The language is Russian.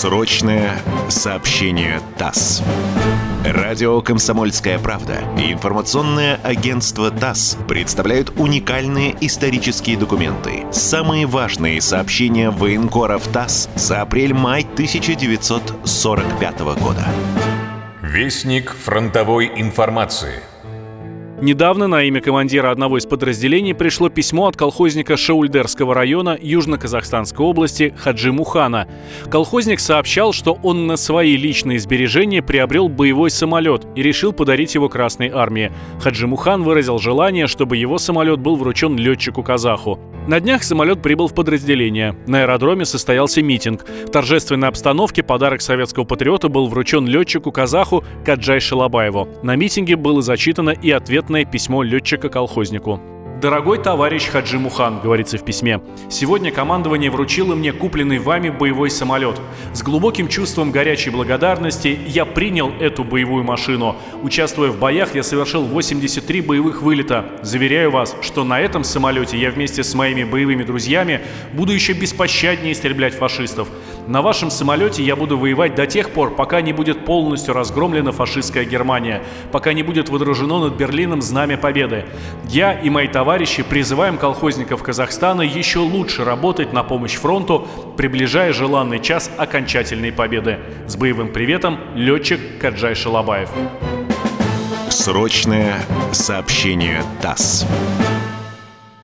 Срочное сообщение ТАСС. Радио «Комсомольская правда» и информационное агентство ТАСС представляют уникальные исторические документы. Самые важные сообщения военкоров ТАСС за апрель-май 1945 года. Вестник фронтовой информации. Недавно на имя командира одного из подразделений пришло письмо от колхозника Шаульдерского района Южно-Казахстанской области Хаджи Мухана. Колхозник сообщал, что он на свои личные сбережения приобрел боевой самолет и решил подарить его Красной армии. Хаджи Мухан выразил желание, чтобы его самолет был вручен летчику-казаху. На днях самолет прибыл в подразделение. На аэродроме состоялся митинг. В торжественной обстановке подарок советского патриота был вручен летчику-казаху Каджай Шалабаеву. На митинге было зачитано и ответное письмо летчика-колхознику. «Дорогой товарищ Хаджи Мухан», — говорится в письме, «сегодня командование вручило мне купленный вами боевой самолет. С глубоким чувством горячей благодарности я принял эту боевую машину. Участвуя в боях, я совершил 83 боевых вылета. Заверяю вас, что на этом самолете я вместе с моими боевыми друзьями буду еще беспощаднее истреблять фашистов. На вашем самолете я буду воевать до тех пор, пока не будет полностью разгромлена фашистская Германия, пока не будет водружено над Берлином знамя победы. Я и мои товарищи призываем колхозников Казахстана еще лучше работать на помощь фронту, приближая желанный час окончательной победы. С боевым приветом, летчик Каджай Шалабаев. Срочное сообщение ТАСС.